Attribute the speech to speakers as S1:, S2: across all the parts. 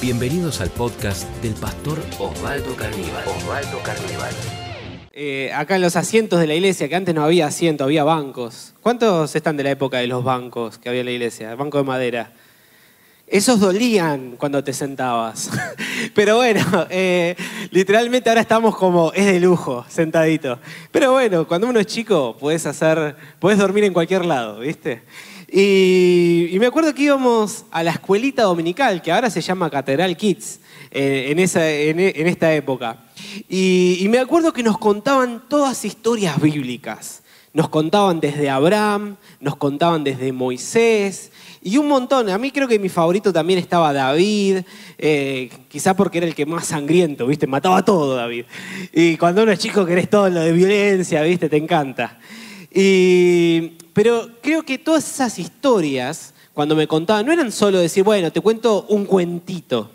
S1: Bienvenidos al podcast del pastor Osvaldo Carnival. Osvaldo Carnival.
S2: Eh, acá en los asientos de la iglesia, que antes no había asiento, había bancos. ¿Cuántos están de la época de los bancos que había en la iglesia? Banco de madera. Esos dolían cuando te sentabas. Pero bueno, eh, literalmente ahora estamos como, es de lujo, sentadito. Pero bueno, cuando uno es chico, puedes hacer, puedes dormir en cualquier lado, ¿viste? Y, me acuerdo que íbamos a la escuelita dominical, que ahora se llama Catedral Kids, eh, en, esa, en, esta época. Y, me acuerdo que nos contaban todas historias bíblicas. Nos contaban desde Abraham, nos contaban desde Moisés, y un montón. A mí creo que mi favorito también estaba David, eh, quizá porque era el que más sangriento, ¿viste? Mataba todo David. Y cuando uno es chico querés todo lo de violencia, ¿viste? Te encanta. Y pero creo que todas esas historias, cuando me contaban, no eran solo decir, bueno, te cuento un cuentito,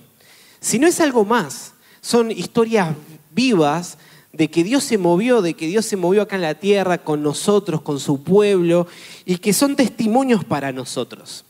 S2: sino es algo más. Son historias vivas de que Dios se movió, de que Dios se movió acá en la tierra con nosotros, con su pueblo, y que son testimonios para nosotros.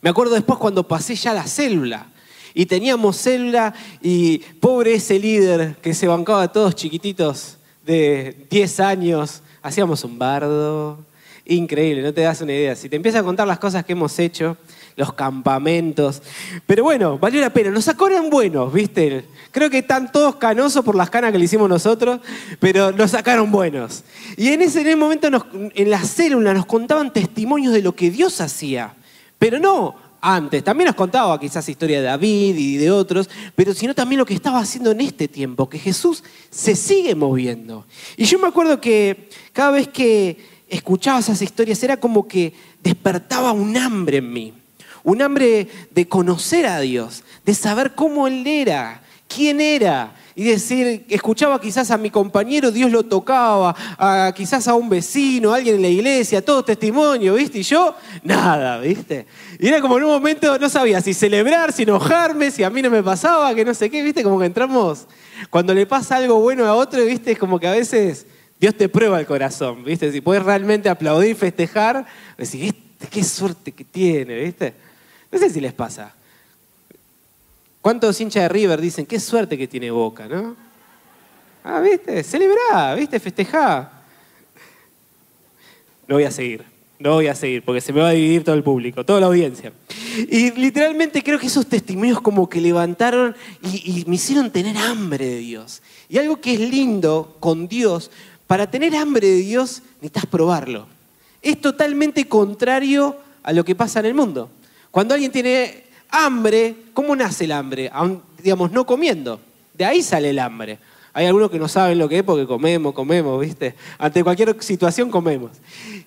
S2: Me acuerdo después cuando pasé ya la célula, y teníamos célula, y pobre ese líder que se bancaba a todos chiquititos de 10 años, hacíamos un bardo, increíble, no te das una idea. Si te empiezas a contar las cosas que hemos hecho, los campamentos. Pero bueno, valió la pena. Nos sacaron buenos, ¿viste? Creo que están todos canosos por las canas que le hicimos nosotros, pero nos sacaron buenos. Y en ese, momento, en la célula, nos contaban testimonios de lo que Dios hacía. Pero no antes. También nos contaba quizás historia de David y de otros, pero sino también lo que estaba haciendo en este tiempo, que Jesús se sigue moviendo. Y yo me acuerdo que cada vez que escuchaba esas historias, era como que despertaba un hambre en mí, un hambre de conocer a Dios, de saber cómo Él era, quién era. Y decir, escuchaba quizás a mi compañero, Dios lo tocaba, a, quizás a un vecino, a alguien en la iglesia, todo testimonio, ¿viste? Y yo, nada, ¿viste? Y era como en un momento, no sabía si celebrar, si enojarme, si a mí no me pasaba, que no sé qué, ¿viste? Como que entramos, cuando le pasa algo bueno a otro, ¿viste? Es como que a veces Dios te prueba el corazón, ¿viste? Si puedes realmente aplaudir, festejar, decir, este, qué suerte que tiene, ¿viste? No sé si les pasa. ¿Cuántos hinchas de River dicen, qué suerte que tiene Boca, ¿no? Ah, ¿viste? Celebrá, ¿viste? Festejá. No voy a seguir, no voy a seguir, porque se me va a dividir todo el público, toda la audiencia. Y literalmente creo que esos testimonios como que levantaron y, y me hicieron tener hambre de Dios. Y algo que es lindo con Dios para tener hambre de Dios necesitas probarlo. Es totalmente contrario a lo que pasa en el mundo. Cuando alguien tiene hambre, ¿cómo nace el hambre? digamos, no comiendo. De ahí sale el hambre. Hay algunos que no saben lo que es porque comemos, comemos, ¿viste? Ante cualquier situación comemos.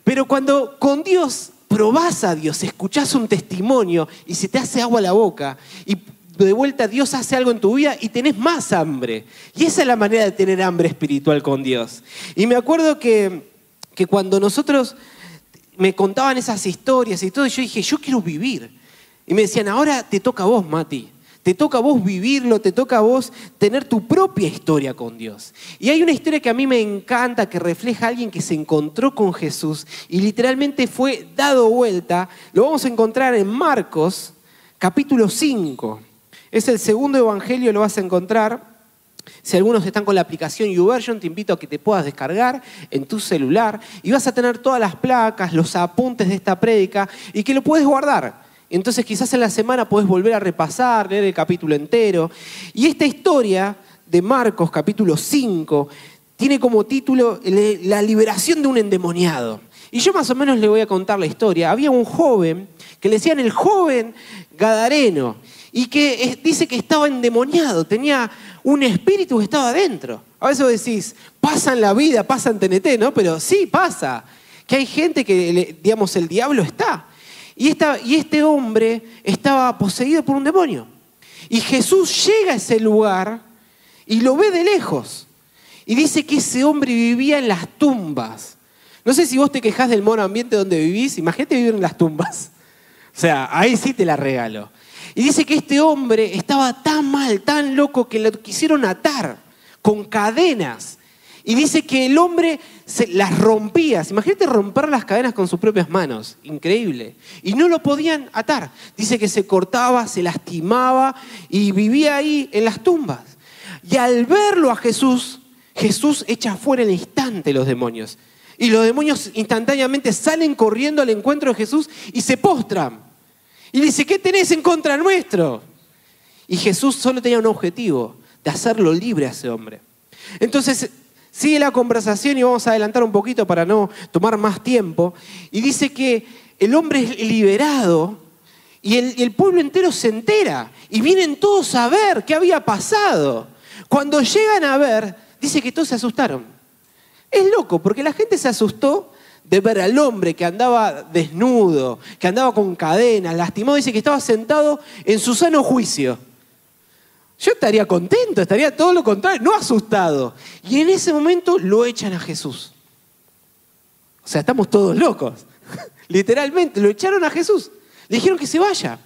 S2: Pero cuando con Dios probás a Dios, escuchás un testimonio y se te hace agua la boca y de vuelta Dios hace algo en tu vida y tenés más hambre. Y esa es la manera de tener hambre espiritual con Dios. Y me acuerdo que, que cuando nosotros me contaban esas historias y todo, yo dije, yo quiero vivir. Y me decían, ahora te toca a vos, Mati. Te toca a vos vivirlo, te toca a vos tener tu propia historia con Dios. Y hay una historia que a mí me encanta, que refleja a alguien que se encontró con Jesús y literalmente fue dado vuelta. Lo vamos a encontrar en Marcos, capítulo 5. Es el segundo evangelio, lo vas a encontrar. Si algunos están con la aplicación YouVersion, te invito a que te puedas descargar en tu celular y vas a tener todas las placas, los apuntes de esta prédica y que lo puedes guardar. Entonces quizás en la semana puedes volver a repasar, leer el capítulo entero. Y esta historia de Marcos, capítulo 5, tiene como título La liberación de un endemoniado. Y yo más o menos le voy a contar la historia. Había un joven que le decían el joven Gadareno y que dice que estaba endemoniado, tenía un espíritu que estaba adentro. A veces decís, pasa en la vida, pasa en TNT, ¿no? Pero sí pasa, que hay gente que, digamos, el diablo está. Y, y este hombre estaba poseído por un demonio. Y Jesús llega a ese lugar y lo ve de lejos. Y dice que ese hombre vivía en las tumbas. No sé si vos te quejás del mono ambiente donde vivís, imagínate vivir en las tumbas. O sea, ahí sí te la regalo. Y dice que este hombre estaba tan mal, tan loco, que lo quisieron atar con cadenas Y dice que el hombre se las rompía. Imagínate romper las cadenas con sus propias manos. Increíble. Y no lo podían atar. Dice que se cortaba, se lastimaba y vivía ahí en las tumbas. Y al verlo a Jesús, Jesús echa fuera en el instante los demonios. Y los demonios instantáneamente salen corriendo al encuentro de Jesús y se postran. Y dice, ¿qué tenés en contra nuestro? Y Jesús solo tenía un objetivo, de hacerlo libre a ese hombre. Entonces sigue la conversación y vamos a adelantar un poquito para no tomar más tiempo. Y dice que el hombre es liberado y el, pueblo entero se entera y vienen todos a ver qué había pasado. Cuando llegan a ver, dice que todos se asustaron. Es loco, porque la gente se asustó de ver al hombre que andaba desnudo, que andaba con cadenas, lastimado, dice que estaba sentado en su sano juicio. Yo estaría contento, estaría todo lo contrario, no asustado. Y en ese momento lo echan a Jesús. O sea, estamos todos locos. Literalmente, lo echaron a Jesús. Le dijeron que se vaya.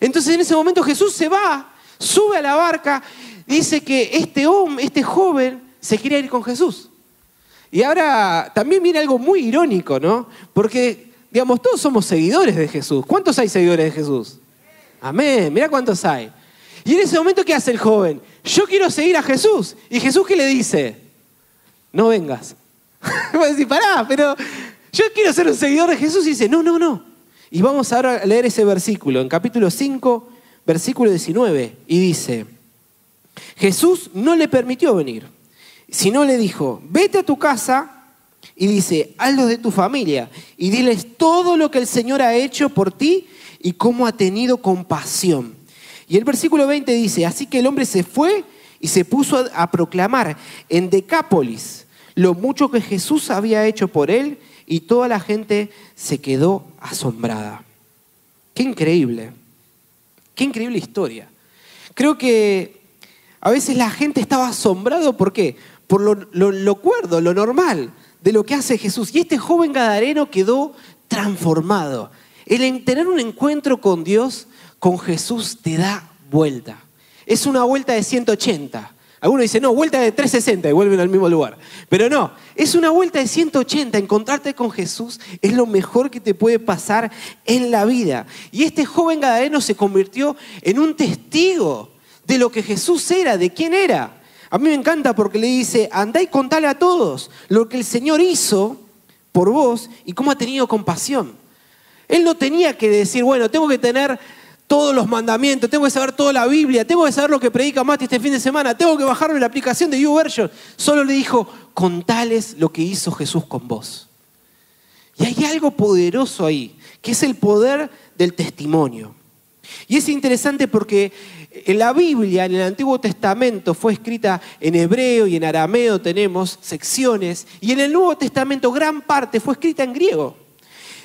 S2: Entonces en ese momento Jesús se va, sube a la barca, dice que este hombre, este joven, se quiere ir con Jesús. Y ahora también viene algo muy irónico, ¿no? Porque, digamos, todos somos seguidores de Jesús. ¿Cuántos hay seguidores de Jesús? Amén, mira cuántos hay. Y en ese momento, ¿qué hace el joven? Yo quiero seguir a Jesús. ¿Y Jesús qué le dice? No vengas. Va a decir, pará, pero yo quiero ser un seguidor de Jesús. Y dice, no, no, no. Y vamos ahora a leer ese versículo, en capítulo 5, versículo 19. Y dice, Jesús no le permitió venir, sino le dijo, vete a tu casa y dice, hazlo de tu familia y diles todo lo que el Señor ha hecho por ti y cómo ha tenido compasión. Y el versículo 20 dice, así que el hombre se fue y se puso a proclamar en Decápolis lo mucho que Jesús había hecho por él y toda la gente se quedó asombrada. Qué increíble, qué increíble historia. Creo que a veces la gente estaba asombrado, ¿por qué? Por lo, lo, cuerdo, lo normal de lo que hace Jesús. Y este joven gadareno quedó transformado. El tener un encuentro con Dios con Jesús te da vuelta. Es una vuelta de 180. Algunos dicen, no, vuelta de 360 y vuelven al mismo lugar. Pero no, es una vuelta de 180. Encontrarte con Jesús es lo mejor que te puede pasar en la vida. Y este joven gadareno se convirtió en un testigo de lo que Jesús era, de quién era. A mí me encanta porque le dice, andá y contale a todos lo que el Señor hizo por vos y cómo ha tenido compasión. Él no tenía que decir, bueno, tengo que tener todos los mandamientos, tengo que saber toda la Biblia, tengo que saber lo que predica Mati este fin de semana, tengo que bajarme la aplicación de YouVersion. Solo le dijo, contales lo que hizo Jesús con vos. Y hay algo poderoso ahí, que es el poder del testimonio. Y es interesante porque la Biblia, en el Antiguo Testamento, fue escrita en hebreo y en arameo, tenemos secciones, y en el Nuevo Testamento gran parte fue escrita en griego.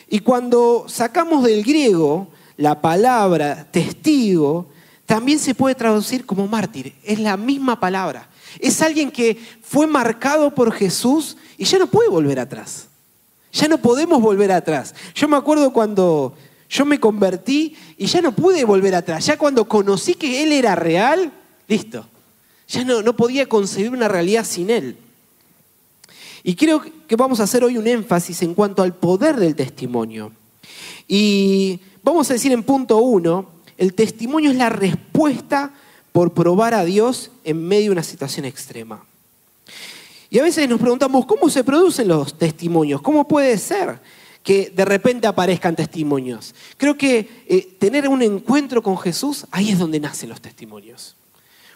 S2: Y cuando sacamos del griego la palabra testigo también se puede traducir como mártir. Es la misma palabra. Es alguien que fue marcado por Jesús y ya no puede volver atrás. Ya no podemos volver atrás. Yo me acuerdo cuando yo me convertí y ya no pude volver atrás. Ya cuando conocí que Él era real, listo. Ya no, no podía concebir una realidad sin Él. Y creo que vamos a hacer hoy un énfasis en cuanto al poder del testimonio. Y Vamos a decir en punto uno, el testimonio es la respuesta por probar a Dios en medio de una situación extrema. Y a veces nos preguntamos, ¿cómo se producen los testimonios? ¿Cómo puede ser que de repente aparezcan testimonios? Creo que eh, tener un encuentro con Jesús, ahí es donde nacen los testimonios.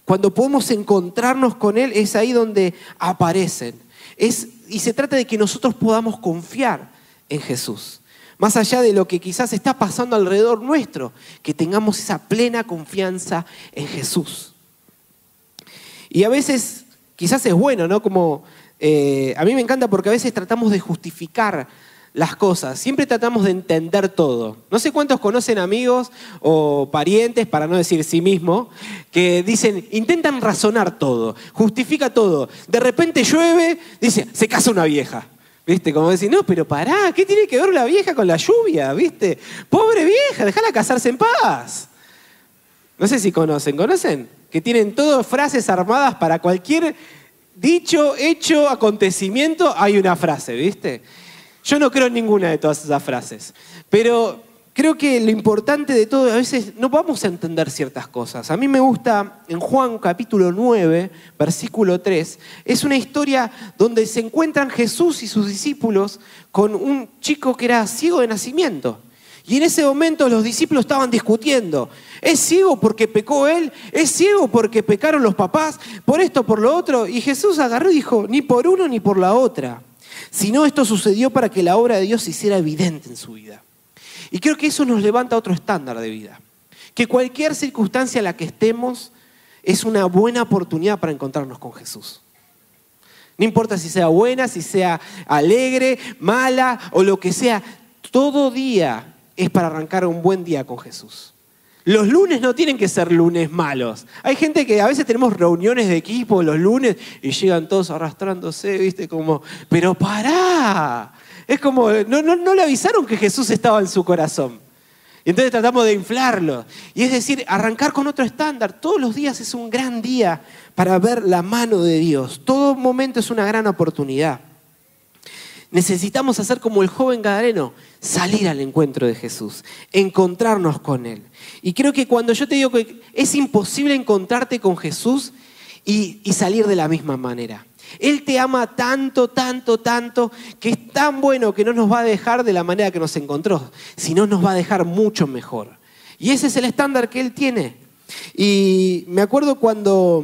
S2: Cuando podemos encontrarnos con Él, es ahí donde aparecen. Es, y se trata de que nosotros podamos confiar en Jesús. Más allá de lo que quizás está pasando alrededor nuestro, que tengamos esa plena confianza en Jesús. Y a veces, quizás es bueno, ¿no? Como eh, a mí me encanta porque a veces tratamos de justificar las cosas, siempre tratamos de entender todo. No sé cuántos conocen amigos o parientes, para no decir sí mismo, que dicen, intentan razonar todo, justifica todo. De repente llueve, dice, se casa una vieja. ¿Viste? Como decir, no, pero pará, ¿qué tiene que ver la vieja con la lluvia? ¿Viste? Pobre vieja, déjala casarse en paz. No sé si conocen, ¿conocen? Que tienen todas frases armadas para cualquier dicho, hecho, acontecimiento, hay una frase, ¿viste? Yo no creo en ninguna de todas esas frases, pero creo que lo importante de todo, a veces no vamos a entender ciertas cosas. A mí me gusta en Juan capítulo 9, versículo 3, es una historia donde se encuentran Jesús y sus discípulos con un chico que era ciego de nacimiento. Y en ese momento los discípulos estaban discutiendo. ¿Es ciego porque pecó él? ¿Es ciego porque pecaron los papás? ¿Por esto, por lo otro? Y Jesús agarró y dijo, ni por uno ni por la otra. Sino esto sucedió para que la obra de Dios se hiciera evidente en su vida. Y creo que eso nos levanta a otro estándar de vida. Que cualquier circunstancia en la que estemos es una buena oportunidad para encontrarnos con Jesús. No importa si sea buena, si sea alegre, mala o lo que sea, todo día es para arrancar un buen día con Jesús. Los lunes no tienen que ser lunes malos. Hay gente que a veces tenemos reuniones de equipo los lunes y llegan todos arrastrándose, ¿viste? Como, pero pará. Es como, no, no, no le avisaron que Jesús estaba en su corazón. Y entonces tratamos de inflarlo. Y es decir, arrancar con otro estándar. Todos los días es un gran día para ver la mano de Dios. Todo momento es una gran oportunidad. Necesitamos hacer como el joven gadareno, salir al encuentro de Jesús, encontrarnos con Él. Y creo que cuando yo te digo que es imposible encontrarte con Jesús y, y salir de la misma manera. Él te ama tanto, tanto, tanto, que es tan bueno que no nos va a dejar de la manera que nos encontró, sino nos va a dejar mucho mejor. Y ese es el estándar que Él tiene. Y me acuerdo cuando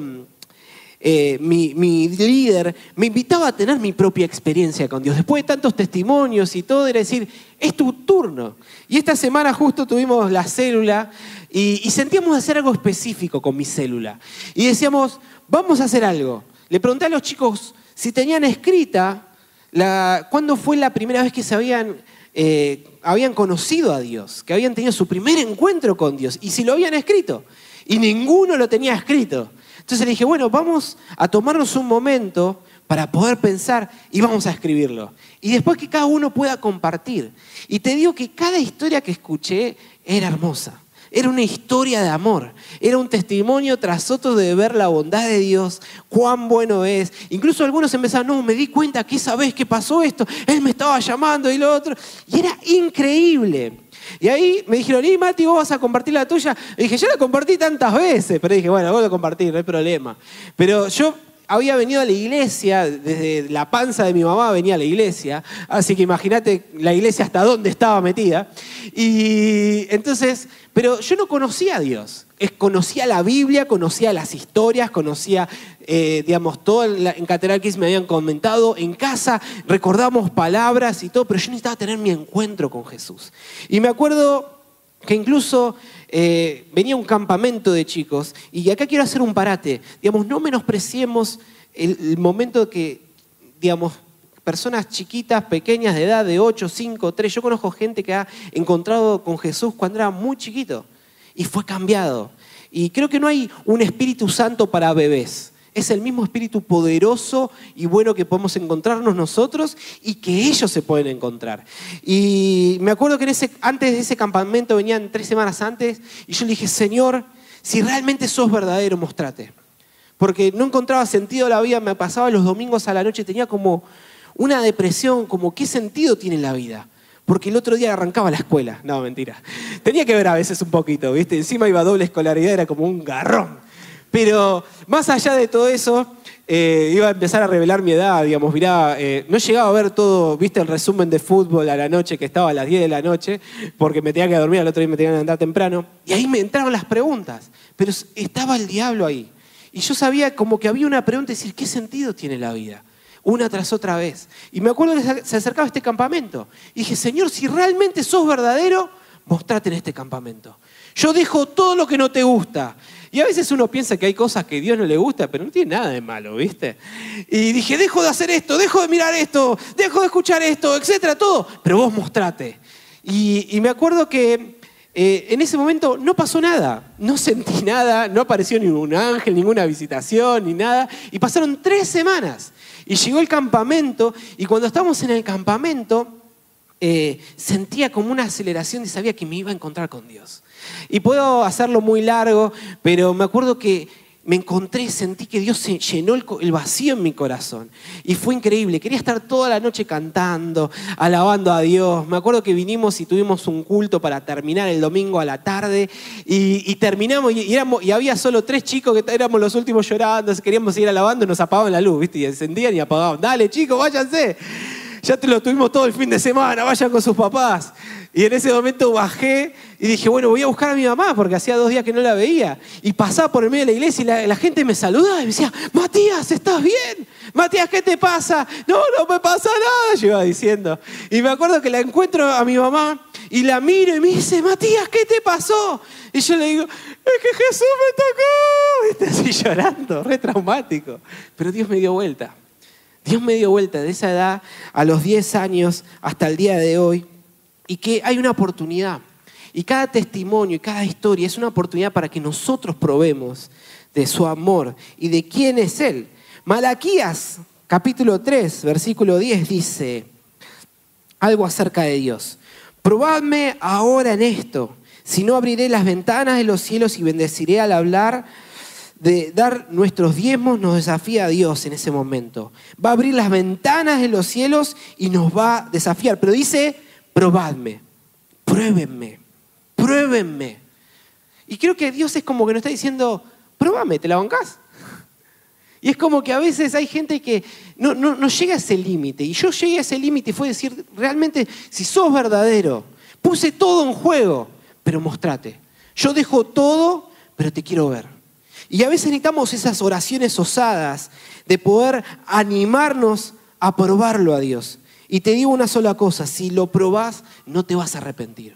S2: eh, mi, líder me invitaba a tener mi propia experiencia con Dios. Después de tantos testimonios y todo, era decir, es tu turno. Y esta semana justo tuvimos la célula y, sentíamos hacer algo específico con mi célula. Y decíamos, vamos a hacer algo. Le pregunté a los chicos si tenían escrita la, cuándo fue la primera vez que se habían, eh, habían conocido a Dios, que habían tenido su primer encuentro con Dios, y si lo habían escrito. Y ninguno lo tenía escrito. Entonces le dije, bueno, vamos a tomarnos un momento para poder pensar y vamos a escribirlo. Y después que cada uno pueda compartir. Y te digo que cada historia que escuché era hermosa. Era una historia de amor. Era un testimonio tras otro de ver la bondad de Dios, cuán bueno es. Incluso algunos empezaron, no, me di cuenta que esa vez que pasó esto, Él me estaba llamando y lo otro. Y era increíble. Y ahí me dijeron, y Mati, vos vas a compartir la tuya. Y dije, yo la compartí tantas veces, pero dije, bueno, voy a compartir, no hay problema. Pero yo había venido a la iglesia, desde la panza de mi mamá venía a la iglesia, así que imagínate la iglesia hasta dónde estaba metida. Y entonces, pero yo no conocía a Dios. Conocía la Biblia, conocía las historias, conocía, eh, digamos, todo en, Catedral me habían comentado. En casa recordamos palabras y todo, pero yo necesitaba tener mi encuentro con Jesús. Y me acuerdo que incluso eh, venía un campamento de chicos, y acá quiero hacer un parate. Digamos, no menospreciemos el, el momento que, digamos, personas chiquitas, pequeñas de edad de 8, 5, 3. Yo conozco gente que ha encontrado con Jesús cuando era muy chiquito y fue cambiado. Y creo que no hay un Espíritu Santo para bebés. Es el mismo Espíritu poderoso y bueno que podemos encontrarnos nosotros y que ellos se pueden encontrar. Y me acuerdo que en ese, antes de ese campamento venían tres semanas antes y yo le dije, Señor, si realmente sos verdadero, mostrate. Porque no encontraba sentido la vida, me pasaba los domingos a la noche, tenía como una depresión, como qué sentido tiene la vida. Porque el otro día arrancaba la escuela. No, mentira. Tenía que ver a veces un poquito, ¿viste? Encima iba doble escolaridad, era como un garrón. Pero más allá de todo eso, eh, iba a empezar a revelar mi edad, digamos, mirá, eh, no llegaba a ver todo, viste el resumen de fútbol a la noche, que estaba a las 10 de la noche, porque me tenía que dormir, al otro día me tenía que andar temprano, y ahí me entraron las preguntas, pero estaba el diablo ahí. Y yo sabía como que había una pregunta, decir, ¿qué sentido tiene la vida? Una tras otra vez. Y me acuerdo que se acercaba este campamento. Y dije, Señor, si realmente sos verdadero, mostrate en este campamento. Yo dejo todo lo que no te gusta. Y a veces uno piensa que hay cosas que Dios no le gusta, pero no tiene nada de malo, ¿viste? Y dije, dejo de hacer esto, dejo de mirar esto, dejo de escuchar esto, etcétera, todo. Pero vos mostrate. Y, me acuerdo que eh, en ese momento no pasó nada, no sentí nada, no apareció ningún ángel, ninguna visitación, ni nada. Y pasaron tres semanas. Y llegó el campamento, y cuando estábamos en el campamento, eh, sentía como una aceleración y sabía que me iba a encontrar con Dios. Y puedo hacerlo muy largo, pero me acuerdo que me encontré, sentí que Dios se llenó el, vacío en mi corazón. Y fue increíble. Quería estar toda la noche cantando, alabando a Dios. Me acuerdo que vinimos y tuvimos un culto para terminar el domingo a la tarde. Y, terminamos y, y, había solo tres chicos que éramos los últimos llorando. Queríamos seguir alabando y nos apagaban la luz, ¿viste? Y encendían y apagaban. Dale, chicos, váyanse. Ya te lo tuvimos todo el fin de semana, vayan con sus papás. Y en ese momento bajé y dije, bueno, voy a buscar a mi mamá porque hacía dos días que no la veía. Y pasaba por el medio de la iglesia y la, gente me saludaba y me decía, Matías, ¿estás bien? Matías, ¿qué te pasa? No, no me pasa nada, yo iba diciendo. Y me acuerdo que la encuentro a mi mamá y la miro y me dice, Matías, ¿qué te pasó? Y yo le digo, es que Jesús me tocó. Viste, así llorando, re traumático. Pero Dios me dio vuelta. Dios me dio vuelta de esa edad a los 10 años hasta el día de hoy y que hay una oportunidad. Y cada testimonio y cada historia es una oportunidad para que nosotros probemos de su amor y de quién es Él. Malaquías capítulo 3, versículo 10 dice algo acerca de Dios. Probadme ahora en esto, si no abriré las ventanas de los cielos y bendeciré al hablar de dar nuestros diezmos nos desafía a Dios en ese momento. Va a abrir las ventanas de los cielos y nos va a desafiar. Pero dice, probadme, pruébenme, pruébenme. Y creo que Dios es como que nos está diciendo, pruébame, ¿te la bancás? Y es como que a veces hay gente que no, no, llega a ese límite. Y yo llegué a ese límite y fue decir, realmente, si sos verdadero, puse todo en juego, pero mostrate. Yo dejo todo, pero te quiero ver. Y a veces necesitamos esas oraciones osadas de poder animarnos a probarlo a Dios. Y te digo una sola cosa, si lo probás, no te vas a arrepentir.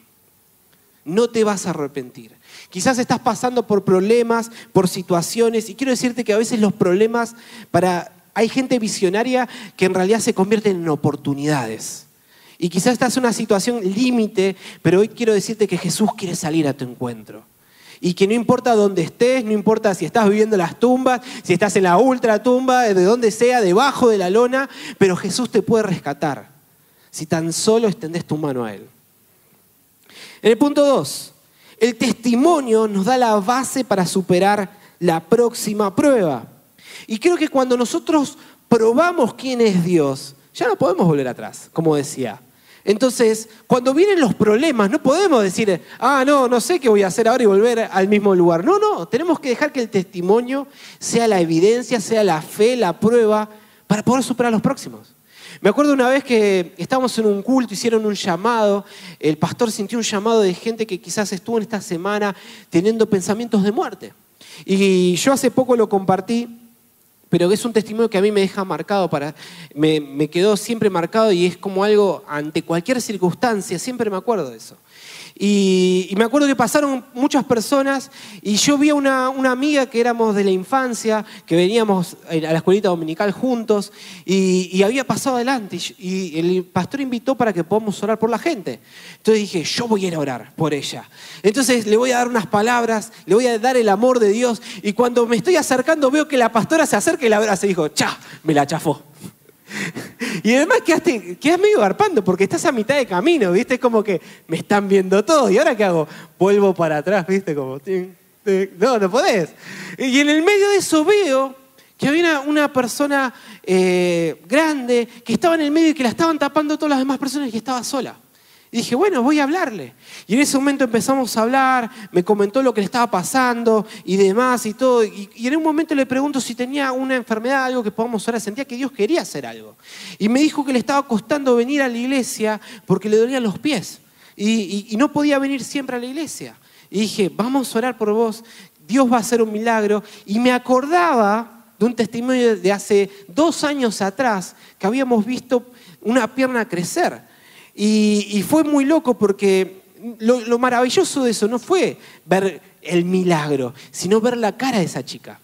S2: No te vas a arrepentir. Quizás estás pasando por problemas, por situaciones, y quiero decirte que a veces los problemas para... Hay gente visionaria que en realidad se convierten en oportunidades. Y quizás estás en una situación límite, pero hoy quiero decirte que Jesús quiere salir a tu encuentro. Y que no importa dónde estés, no importa si estás viviendo las tumbas, si estás en la ultratumba, de donde sea, debajo de la lona, pero Jesús te puede rescatar si tan solo extendes tu mano a Él. En el punto 2, el testimonio nos da la base para superar la próxima prueba. Y creo que cuando nosotros probamos quién es Dios, ya no podemos volver atrás, como decía. Entonces, cuando vienen los problemas, no podemos decir, ah, no, no sé qué voy a hacer ahora y volver al mismo lugar. No, no, tenemos que dejar que el testimonio sea la evidencia, sea la fe, la prueba, para poder superar los próximos. Me acuerdo una vez que estábamos en un culto, hicieron un llamado, el pastor sintió un llamado de gente que quizás estuvo en esta semana teniendo pensamientos de muerte. Y yo hace poco lo compartí pero es un testimonio que a mí me deja marcado, para, me, me quedó siempre marcado y es como algo ante cualquier circunstancia, siempre me acuerdo de eso. Y, me acuerdo que pasaron muchas personas y yo vi a una, amiga que éramos de la infancia, que veníamos a la escuelita dominical juntos y, había pasado adelante y, el pastor invitó para que podamos orar por la gente. Entonces dije, yo voy a a orar por ella. Entonces le voy a dar unas palabras, le voy a dar el amor de Dios y cuando me estoy acercando veo que la pastora se acerca y la abraza y dijo, cha, me la chafó. Y además quedaste, quedas medio garpando porque estás a mitad de camino, ¿viste? Es como que me están viendo todos. ¿Y ahora qué hago? Vuelvo para atrás, ¿viste? Como, no, no podés. Y en el medio de eso veo que había una, persona eh, grande que estaba en el medio y que la estaban tapando todas las demás personas y que estaba sola. Y dije, bueno, voy a hablarle. Y en ese momento empezamos a hablar, me comentó lo que le estaba pasando y demás y todo. Y, en un momento le pregunto si tenía una enfermedad, algo que podamos ahora. Sentía que Dios quería hacer algo. Y me dijo que le estaba costando venir a la iglesia porque le dolían los pies. Y, y no podía venir siempre a la iglesia. Y dije, vamos a orar por vos, Dios va a hacer un milagro. Y me acordaba de un testimonio de hace dos años atrás que habíamos visto una pierna crecer. Y, fue muy loco porque lo, maravilloso de eso no fue ver el milagro, sino ver la cara de esa chica.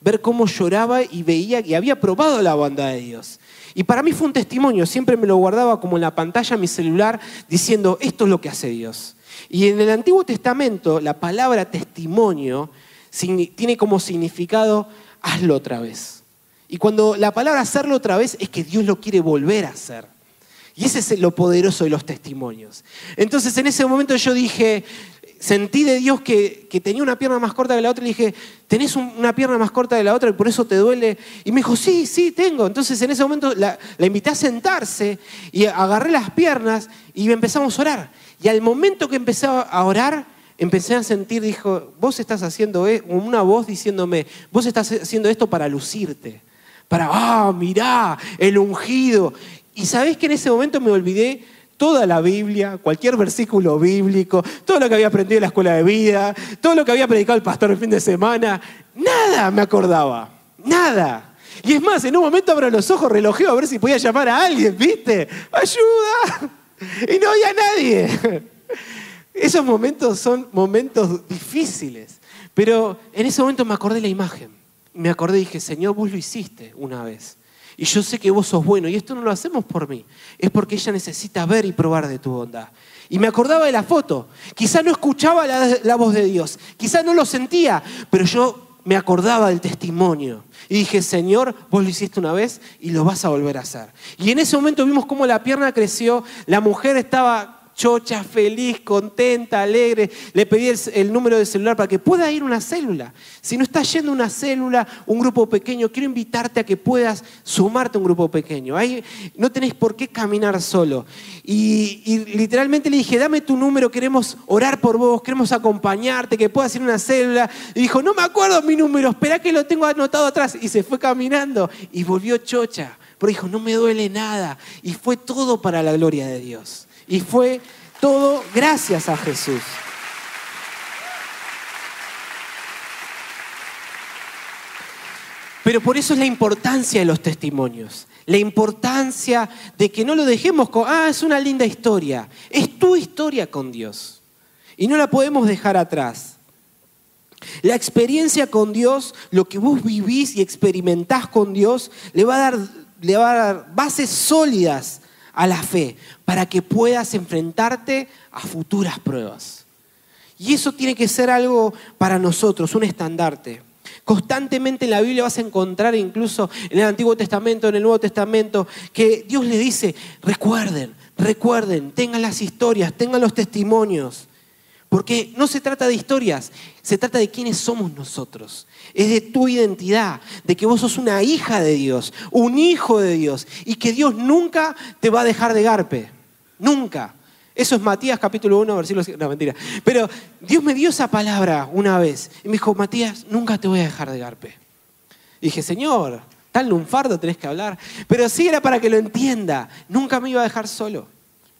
S2: Ver cómo lloraba y veía que había probado la bondad de Dios. Y para mí fue un testimonio, siempre me lo guardaba como en la pantalla mi celular diciendo, esto es lo que hace Dios. Y en el Antiguo Testamento la palabra testimonio tiene como significado, hazlo otra vez. Y cuando la palabra hacerlo otra vez es que Dios lo quiere volver a hacer. Y ese es lo poderoso de los testimonios. Entonces en ese momento yo dije, sentí de Dios que, tenía una pierna más corta que la otra y dije, ¿tenés una pierna más corta que la otra y por eso te duele? Y me dijo, sí, sí, tengo. Entonces en ese momento la, invité a sentarse y agarré las piernas y empezamos a orar. Y al momento que empecé a orar, empecé a sentir, dijo, vos estás haciendo e-", una voz diciéndome, vos estás haciendo esto para lucirte, para, ah, mirá, el ungido. Y sabés que en ese momento me olvidé toda la Biblia, cualquier versículo bíblico, todo lo que había aprendido en la escuela de vida, todo lo que había predicado el pastor el fin de semana, nada me acordaba, nada. Y es más, en un momento abro los ojos, relojeo a ver si podía llamar a alguien, ¿viste? ¡Ayuda! Y no había nadie. Esos momentos son momentos difíciles. Pero en ese momento me acordé la imagen. Me acordé y dije, Señor, vos lo hiciste una vez. Y yo sé que vos sos bueno. Y esto no lo hacemos por mí. Es porque ella necesita ver y probar de tu bondad. Y me acordaba de la foto. Quizá no escuchaba la, voz de Dios. Quizá no lo sentía. Pero yo me acordaba del testimonio. Y dije, Señor, vos lo hiciste una vez y lo vas a volver a hacer. Y en ese momento vimos cómo la pierna creció. La mujer estaba chocha, feliz, contenta, alegre. Le pedí el, número de celular para que pueda ir una célula. Si no está yendo una célula, un grupo pequeño, quiero invitarte a que puedas sumarte a un grupo pequeño. Ahí no tenés por qué caminar solo. Y, y, literalmente le dije, dame tu número, queremos orar por vos, queremos acompañarte, que puedas ir a una célula. Y dijo, no me acuerdo mi número, espera que lo tengo anotado atrás. Y se fue caminando y volvió chocha. Pero dijo, no me duele nada. Y fue todo para la gloria de Dios. Y fue todo gracias a Jesús. Pero por eso es la importancia de los testimonios, la importancia de que no lo dejemos con, ah, es una linda historia, es tu historia con Dios y no la podemos dejar atrás. La experiencia con Dios, lo que vos vivís y experimentás con Dios, le va a dar, le va a dar bases sólidas a la fe para que puedas enfrentarte a futuras pruebas. Y eso tiene que ser algo para nosotros, un estandarte. Constantemente en la Biblia vas a encontrar, incluso en el Antiguo Testamento, en el Nuevo Testamento, que Dios le dice, recuerden, recuerden, tengan las historias, tengan los testimonios. Porque no se trata de historias, se trata de quiénes somos nosotros. Es de tu identidad, de que vos sos una hija de Dios, un hijo de Dios, y que Dios nunca te va a dejar de garpe. Nunca. Eso es Matías capítulo 1, versículo 5. No, mentira. Pero Dios me dio esa palabra una vez. Y me dijo, Matías, nunca te voy a dejar de garpe. Y dije, Señor, tan lunfardo tenés que hablar. Pero sí era para que lo entienda. Nunca me iba a dejar solo.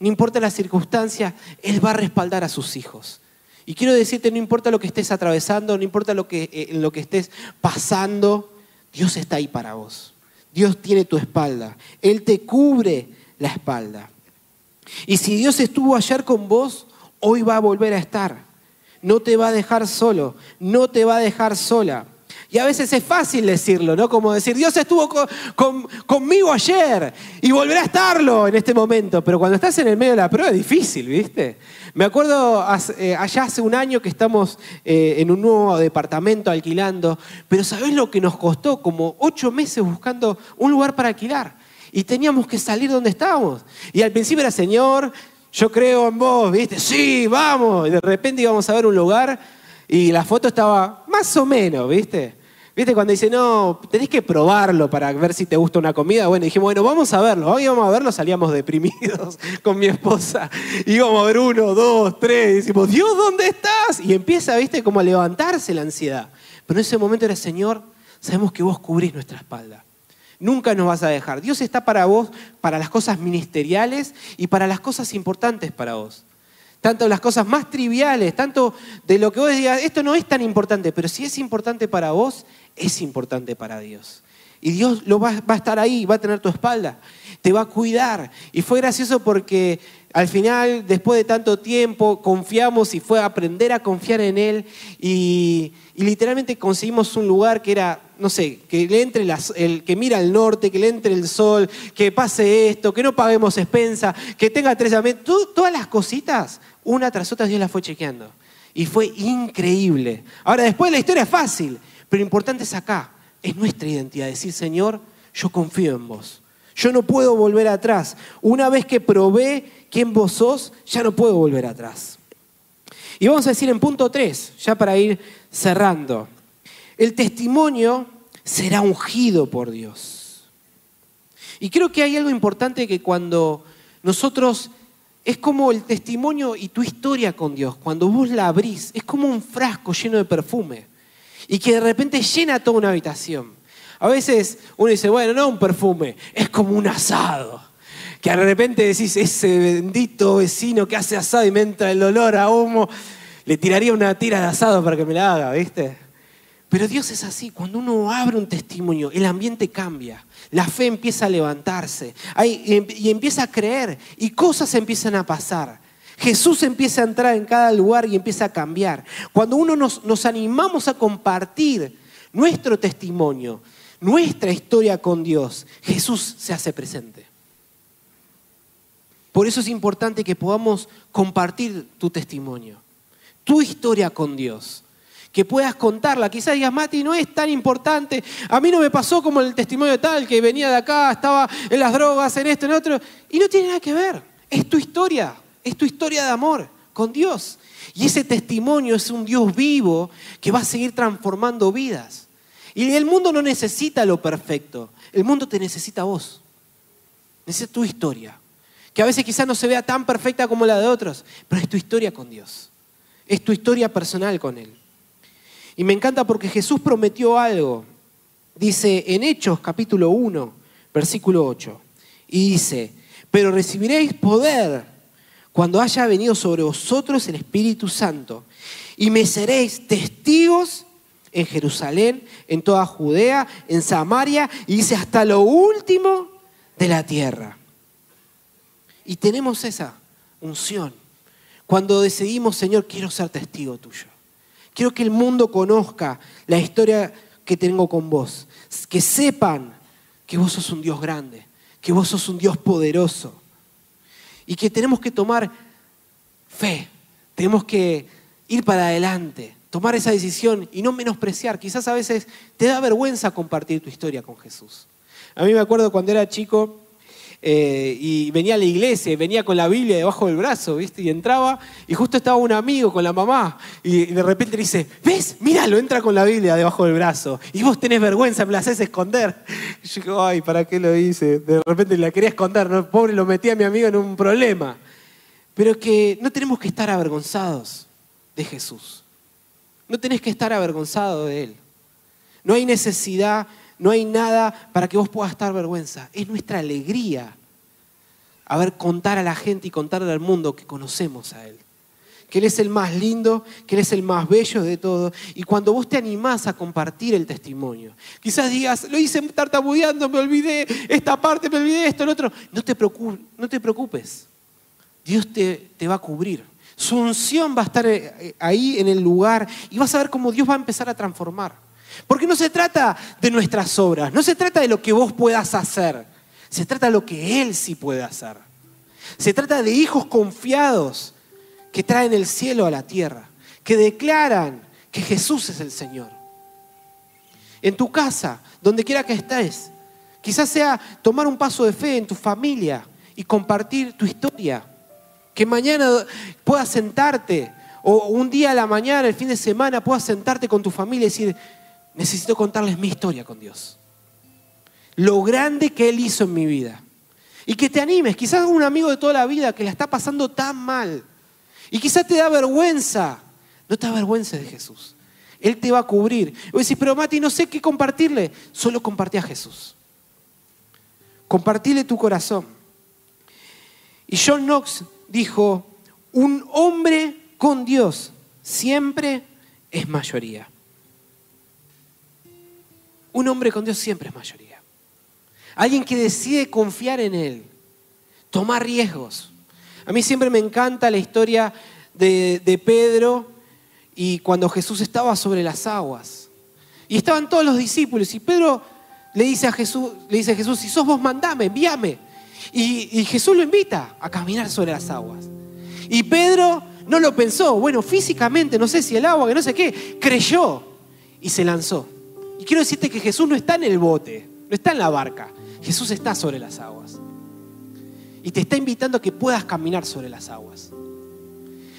S2: No importa la circunstancia, Él va a respaldar a sus hijos. Y quiero decirte, no importa lo que estés atravesando, no importa lo que, eh, lo que estés pasando, Dios está ahí para vos. Dios tiene tu espalda. Él te cubre la espalda. Y si Dios estuvo ayer con vos, hoy va a volver a estar. No te va a dejar solo, no te va a dejar sola. Y a veces es fácil decirlo, ¿no? Como decir, Dios estuvo conmigo ayer y volverá a estarlo en este momento. Pero cuando estás en el medio de la prueba es difícil, ¿viste? Me acuerdo eh, allá hace un año que estamos eh, en un nuevo departamento alquilando, pero ¿sabés lo que nos costó? Como ocho meses buscando un lugar para alquilar. Y teníamos que salir donde estábamos. Y al principio era, Señor, yo creo en vos, ¿viste? Sí, vamos. Y de repente íbamos a ver un lugar y la foto estaba más o menos, ¿viste? ¿Viste? Cuando dice, no, tenés que probarlo para ver si te gusta una comida. Bueno, dijimos, bueno, vamos a verlo. Hoy vamos a verlo, salíamos deprimidos con mi esposa. Íbamos a ver uno, dos, tres. Y decimos, Dios, ¿dónde estás? Y empieza, ¿viste? Como a levantarse la ansiedad. Pero en ese momento era, Señor, sabemos que vos cubrís nuestra espalda. Nunca nos vas a dejar. Dios está para vos, para las cosas ministeriales y para las cosas importantes para vos tanto las cosas más triviales, tanto de lo que vos digas, esto no es tan importante, pero si es importante para vos, es importante para Dios. Y Dios lo va, va, a estar ahí, va a tener tu espalda, te va a cuidar. Y fue gracioso porque al final, después de tanto tiempo, confiamos y fue aprender a confiar en Él y, literalmente conseguimos un lugar que era, no sé, que le entre el que mira al norte, que le entre el sol, que pase esto, que no paguemos expensa, que tenga tres todas las cositas, una tras otra Dios las fue chequeando. Y fue increíble. Ahora, después la historia es fácil, pero lo importante es acá, es nuestra identidad, decir, Señor, yo confío en vos. Yo no puedo volver atrás. Una vez que probé quién vos sos, ya no puedo volver atrás. Y vamos a decir en punto 3, ya para ir cerrando, el testimonio será ungido por Dios. Y creo que hay algo importante que cuando nosotros, es como el testimonio y tu historia con Dios, cuando vos la abrís, es como un frasco lleno de perfume y que de repente llena toda una habitación. A veces uno dice, bueno, no un perfume, es como un asado. Que de repente decís, ese bendito vecino que hace asado y me entra el olor a humo, le tiraría una tira de asado para que me la haga, ¿viste? Pero Dios es así, cuando uno abre un testimonio, el ambiente cambia, la fe empieza a levantarse y empieza a creer y cosas empiezan a pasar. Jesús empieza a entrar en cada lugar y empieza a cambiar. Cuando uno nos, nos animamos a compartir nuestro testimonio, nuestra historia con Dios, Jesús se hace presente. Por eso es importante que podamos compartir tu testimonio, tu historia con Dios que puedas contarla. Quizás digas, Mati, no es tan importante. A mí no me pasó como el testimonio tal, que venía de acá, estaba en las drogas, en esto, en otro. Y no tiene nada que ver. Es tu historia, es tu historia de amor con Dios. Y ese testimonio es un Dios vivo que va a seguir transformando vidas. Y el mundo no necesita lo perfecto. El mundo te necesita a vos. Necesita tu historia. Que a veces quizás no se vea tan perfecta como la de otros, pero es tu historia con Dios. Es tu historia personal con Él. Y me encanta porque Jesús prometió algo. Dice en Hechos capítulo 1, versículo 8. Y dice, pero recibiréis poder cuando haya venido sobre vosotros el Espíritu Santo. Y me seréis testigos en Jerusalén, en toda Judea, en Samaria, y dice hasta lo último de la tierra. Y tenemos esa unción. Cuando decidimos, Señor, quiero ser testigo tuyo. Quiero que el mundo conozca la historia que tengo con vos. Que sepan que vos sos un Dios grande, que vos sos un Dios poderoso. Y que tenemos que tomar fe, tenemos que ir para adelante, tomar esa decisión y no menospreciar. Quizás a veces te da vergüenza compartir tu historia con Jesús. A mí me acuerdo cuando era chico, eh, y venía a la iglesia, y venía con la Biblia debajo del brazo, ¿viste? Y entraba, y justo estaba un amigo con la mamá, y de repente le dice, ¿ves? Míralo, entra con la Biblia debajo del brazo, y vos tenés vergüenza, me la haces esconder. Yo digo, ay, ¿para qué lo hice? De repente la quería esconder, ¿no? pobre, lo metí a mi amigo en un problema. Pero que no tenemos que estar avergonzados de Jesús. No tenés que estar avergonzado de Él. No hay necesidad no hay nada para que vos puedas estar vergüenza. Es nuestra alegría a ver contar a la gente y contarle al mundo que conocemos a Él. Que Él es el más lindo, que Él es el más bello de todo. Y cuando vos te animás a compartir el testimonio, quizás digas, lo hice tartamudeando, me olvidé esta parte, me olvidé esto, el otro. No te preocupes, no te preocupes. Dios te, te va a cubrir. Su unción va a estar eh, ahí en el lugar y vas a ver cómo Dios va a empezar a transformar. Porque no se trata de nuestras obras, no se trata de lo que vos puedas hacer, se trata de lo que Él sí puede hacer. Se trata de hijos confiados que traen el cielo a la tierra, que declaran que Jesús es el Señor. En tu casa, donde quiera que estés, quizás sea tomar un paso de fe en tu familia y compartir tu historia. Que mañana puedas sentarte o un día a la mañana, el fin de semana, puedas sentarte con tu familia y decir, necesito contarles mi historia con Dios. Lo grande que Él hizo en mi vida. Y que te animes, quizás un amigo de toda la vida que la está pasando tan mal. Y quizás te da vergüenza. No te da vergüenza de Jesús. Él te va a cubrir. Y decís, pero Mati, no sé qué compartirle. Solo compartí a Jesús. Compartile tu corazón. Y John Knox dijo, un hombre con Dios siempre es mayoría. Un hombre con Dios siempre es mayoría. Alguien que decide confiar en Él, tomar riesgos. A mí siempre me encanta la historia de, Pedro y cuando Jesús estaba sobre las aguas. Y estaban todos los discípulos y Pedro le dice a Jesús, le dice a Jesús, si sos vos mandame, envíame. Y Jesús lo invita a caminar sobre las aguas. Y Pedro no lo pensó, bueno, físicamente, no sé si el agua, que no sé qué, creyó y se lanzó. Y quiero decirte que Jesús no está en el bote, no está en la barca. Jesús está sobre las aguas. Y te está invitando a que puedas caminar sobre las aguas.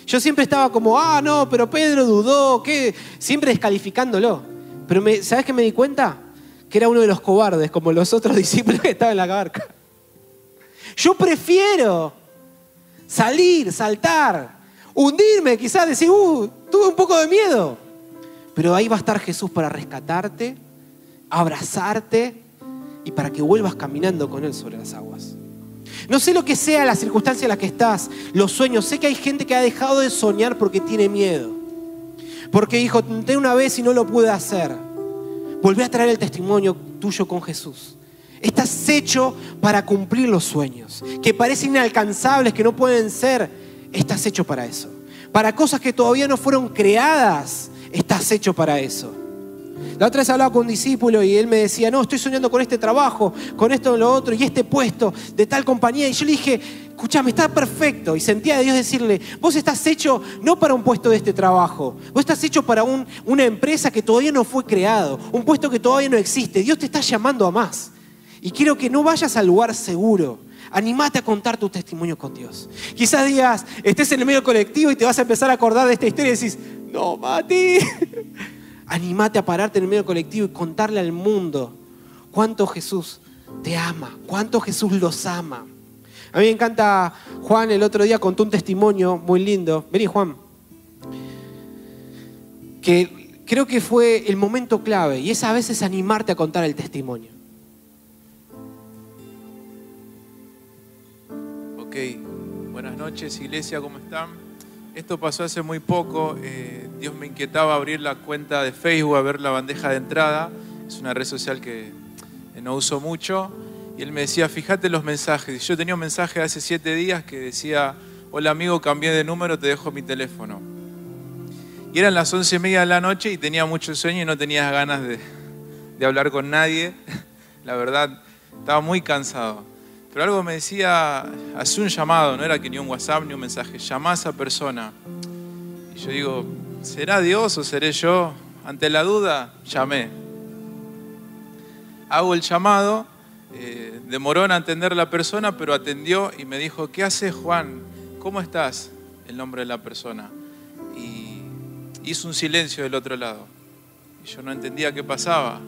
S2: Yo siempre estaba como, ah, no, pero Pedro dudó, ¿qué? Siempre descalificándolo. Pero me, ¿sabes qué me di cuenta? Que era uno de los cobardes, como los otros discípulos que estaban en la barca. Yo prefiero salir, saltar, hundirme, quizás decir, uh, tuve un poco de miedo. Pero ahí va a estar Jesús para rescatarte, abrazarte y para que vuelvas caminando con Él sobre las aguas. No sé lo que sea la circunstancia en la que estás, los sueños. Sé que hay gente que ha dejado de soñar porque tiene miedo. Porque dijo, intenté una vez y no lo pude hacer. Volví a traer el testimonio tuyo con Jesús. Estás hecho para cumplir los sueños, que parecen inalcanzables, que no pueden ser. Estás hecho para eso. Para cosas que todavía no fueron creadas, estás hecho para eso. La otra vez hablaba con un discípulo y él me decía, no, estoy soñando con este trabajo, con esto, lo otro, y este puesto de tal compañía. Y yo le dije, escúchame, está perfecto. Y sentía a Dios decirle, vos estás hecho no para un puesto de este trabajo, vos estás hecho para una empresa que todavía no fue creado, un puesto que todavía no existe. Dios te está llamando a más. Y quiero que no vayas al lugar seguro. Animate a contar tu testimonio con Dios. Quizás digas, estés en el medio colectivo y te vas a empezar a acordar de esta historia y decís, no, Mati. Animate a pararte en el medio colectivo y contarle al mundo cuánto Jesús te ama, cuánto Jesús los ama. A mí me encanta, Juan el otro día contó un testimonio muy lindo. Vení, Juan. Que creo que fue el momento clave y es a veces animarte a contar el testimonio.
S3: Buenas noches iglesia, ¿cómo están? Esto pasó hace muy poco. Eh, Dios me inquietaba abrir la cuenta de Facebook, a ver la bandeja de entrada. Es una red social que no uso mucho. Y él me decía, fíjate los mensajes. Yo tenía un mensaje hace siete días que decía, hola amigo, cambié de número, te dejo mi teléfono. Y eran las once y media de la noche y tenía mucho sueño y no tenía ganas de hablar con nadie. La verdad, estaba muy cansado. Pero algo me decía, hace un llamado, no era que ni un WhatsApp ni un mensaje, llamá a esa persona. Y yo digo, ¿será Dios o seré yo? Ante la duda, llamé. Hago el llamado, eh, demoró en atender la persona, pero atendió y me dijo, ¿qué haces Juan? ¿Cómo estás? El nombre de la persona. Y hizo un silencio del otro lado. Y yo no entendía qué pasaba.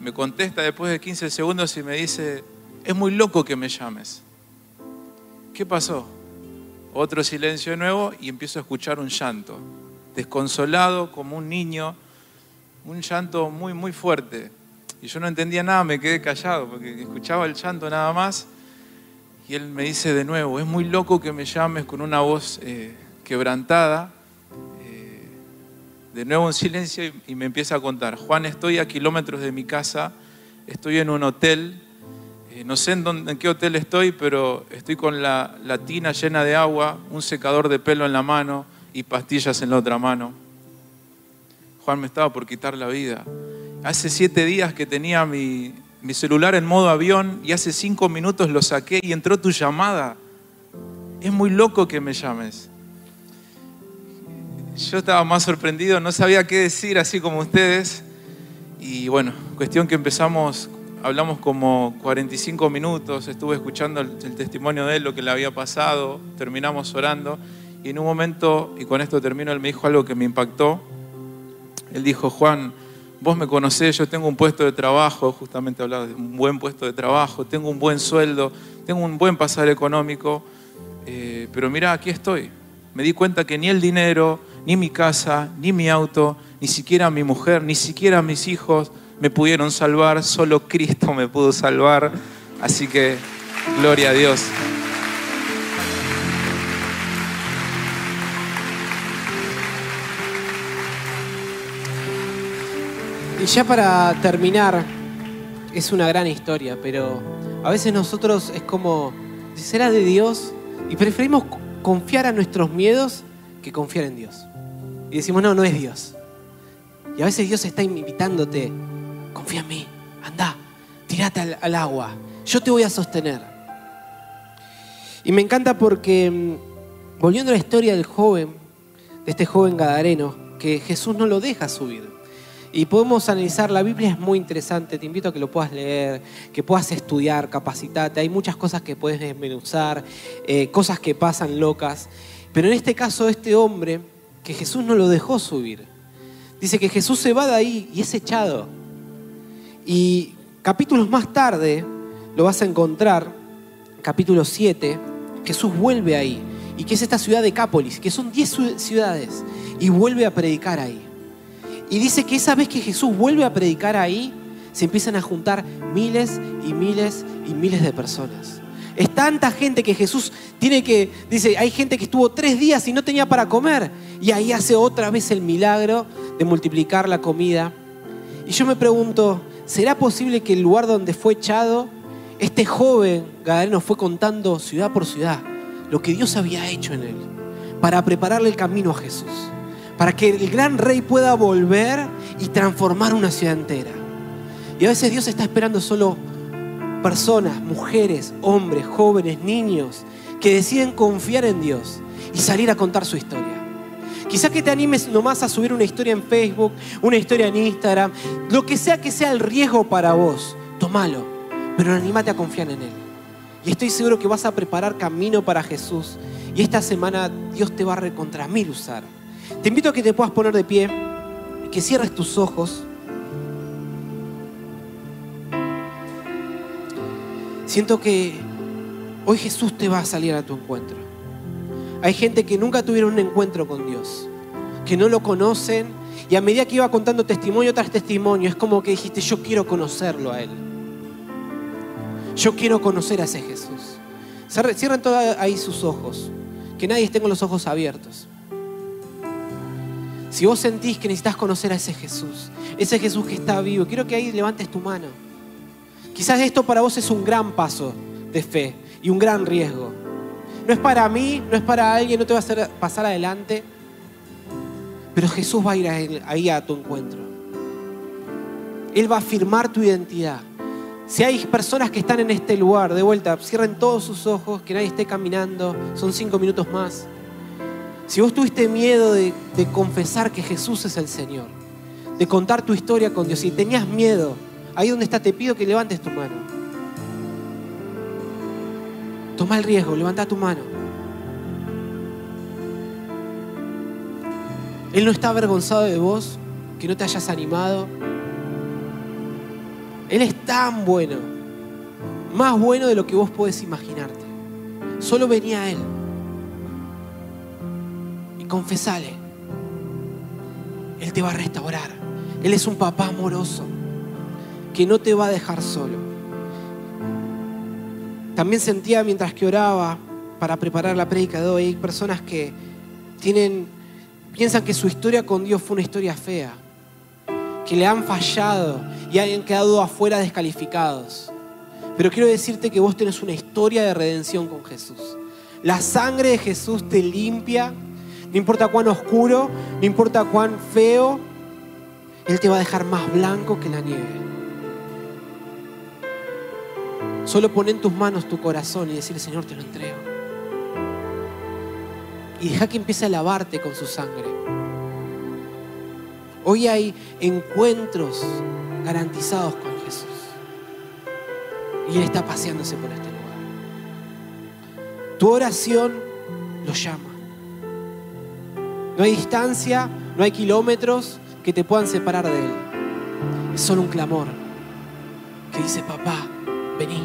S3: Me contesta después de 15 segundos y me dice, es muy loco que me llames. ¿Qué pasó? Otro silencio de nuevo y empiezo a escuchar un llanto, desconsolado como un niño, un llanto muy, muy fuerte. Y yo no entendía nada, me quedé callado porque escuchaba el llanto nada más. Y él me dice de nuevo, es muy loco que me llames con una voz eh, quebrantada. Eh, de nuevo un silencio y me empieza a contar, Juan, estoy a kilómetros de mi casa, estoy en un hotel eh, no sé en, dónde, en, qué hotel estoy, pero estoy con la, tina llena de agua, un secador de pelo en la mano y pastillas en la otra mano. Juan me estaba por quitar la vida. Hace siete días que tenía mi celular en modo avión y hace cinco minutos lo saqué y entró tu llamada. Es muy loco que me llames. Yo estaba más sorprendido, no sabía qué decir, así como ustedes. Y bueno, cuestión que empezamos hablamos como 45 minutos, estuve escuchando el, testimonio de él, lo que le había pasado, terminamos orando y en un momento, y con esto termino, él me dijo algo que me impactó. Él dijo, Juan, vos me conocés, yo tengo un puesto de trabajo, justamente hablaba de un buen puesto de trabajo, tengo un buen sueldo, tengo un buen pasar económico, eh, pero mira, aquí estoy. Me di cuenta que ni el dinero, ni mi casa, ni mi auto, ni siquiera mi mujer, ni siquiera mis hijos, me pudieron salvar, solo Cristo me pudo salvar. Así que, gloria a Dios.
S2: Y ya para terminar, es una gran historia, pero a veces nosotros es como, ¿será de Dios? Y preferimos confiar a nuestros miedos que confiar en Dios. Y decimos, no, no es Dios. Y a veces Dios está invitándote confía en mí, anda, tirate al, agua, yo te voy a sostener. Y me encanta porque, mm, volviendo a la historia del joven, de este joven gadareno, que Jesús no lo deja subir. Y podemos analizar, la Biblia es muy interesante, te invito a que lo puedas leer, que puedas estudiar, capacitarte. Hay muchas cosas que puedes desmenuzar, eh, cosas que pasan locas. Pero en este caso, este hombre, que Jesús no lo dejó subir, dice que Jesús se va de ahí y es echado. Y capítulos más tarde lo vas a encontrar, capítulo 7, Jesús vuelve ahí, y que es esta ciudad de Cápolis, que son 10 ciudades, y vuelve a predicar ahí. Y dice que esa vez que Jesús vuelve a predicar ahí, se empiezan a juntar miles y miles y miles de personas. Es tanta gente que Jesús tiene que, dice, hay gente que estuvo tres días y no tenía para comer. Y ahí hace otra vez el milagro de multiplicar la comida. Y yo me pregunto, ¿será posible que el lugar donde fue echado, este joven Gadareno fue contando ciudad por ciudad lo que Dios había hecho en él para prepararle el camino a Jesús? Para que el gran rey pueda volver y transformar una ciudad entera. Y a veces Dios está esperando solo personas, mujeres, hombres, jóvenes, niños, que deciden confiar en Dios y salir a contar su historia. Quizá que te animes nomás a subir una historia en Facebook, una historia en Instagram, lo que sea que sea el riesgo para vos, tomalo, pero animate a confiar en Él. Y estoy seguro que vas a preparar camino para Jesús y esta semana Dios te va a recontra mil usar. Te invito a que te puedas poner de pie, que cierres tus ojos. Siento que hoy Jesús te va a salir a tu encuentro. Hay gente que nunca tuvieron un encuentro con Dios, que no lo conocen y a medida que iba contando testimonio tras testimonio, es como que dijiste, yo quiero conocerlo a Él. Yo quiero conocer a ese Jesús. Cierren todos ahí sus ojos, que nadie esté con los ojos abiertos. Si vos sentís que necesitas conocer a ese Jesús, ese Jesús que está vivo, quiero que ahí levantes tu mano. Quizás esto para vos es un gran paso de fe y un gran riesgo. No es para mí, no es para alguien, no te va a hacer pasar adelante, pero Jesús va a ir ahí a tu encuentro. Él va a afirmar tu identidad. Si hay personas que están en este lugar, de vuelta, cierren todos sus ojos, que nadie esté caminando, son cinco minutos más. Si vos tuviste miedo de, de confesar que Jesús es el Señor, de contar tu historia con Dios, y tenías miedo, Ahí donde está, te pido que levantes tu mano. Toma el riesgo, levanta tu mano. Él no está avergonzado de vos, que no te hayas animado. Él es tan bueno, más bueno de lo que vos podés imaginarte. Solo venía a Él y confesale. Él te va a restaurar. Él es un papá amoroso que no te va a dejar solo. También sentía mientras que oraba para preparar la prédica de hoy, personas que tienen, piensan que su historia con Dios fue una historia fea, que le han fallado y han quedado afuera descalificados. Pero quiero decirte que vos tenés una historia de redención con Jesús. La sangre de Jesús te limpia, no importa cuán oscuro, no importa cuán feo, Él te va a dejar más blanco que la nieve. Solo pon en tus manos tu corazón y decirle, Señor, te lo entrego. Y deja que empiece a lavarte con su sangre. Hoy hay encuentros garantizados con Jesús. Y Él está paseándose por este lugar. Tu oración lo llama. No hay distancia, no hay kilómetros que te puedan separar de Él. Es solo un clamor que dice, papá, vení.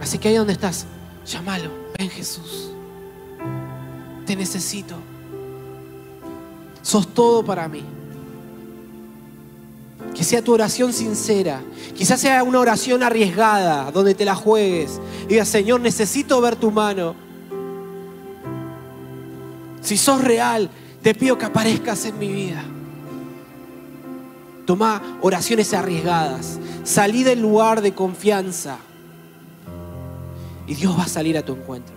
S2: Así que ahí donde estás, llámalo, ven Jesús. Te necesito. Sos todo para mí. Que sea tu oración sincera. Quizás sea una oración arriesgada, donde te la juegues. Y digas, Señor, necesito ver tu mano. Si sos real, te pido que aparezcas en mi vida. Toma oraciones arriesgadas. Salí del lugar de confianza. Y Dios va a salir a tu encuentro.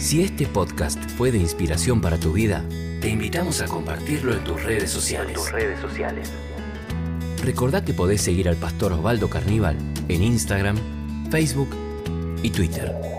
S1: Si este podcast fue de inspiración para tu vida, te invitamos a compartirlo en tus redes sociales. tus redes sociales. Recordá que podés seguir al pastor Osvaldo Carníbal en Instagram, Facebook y Twitter.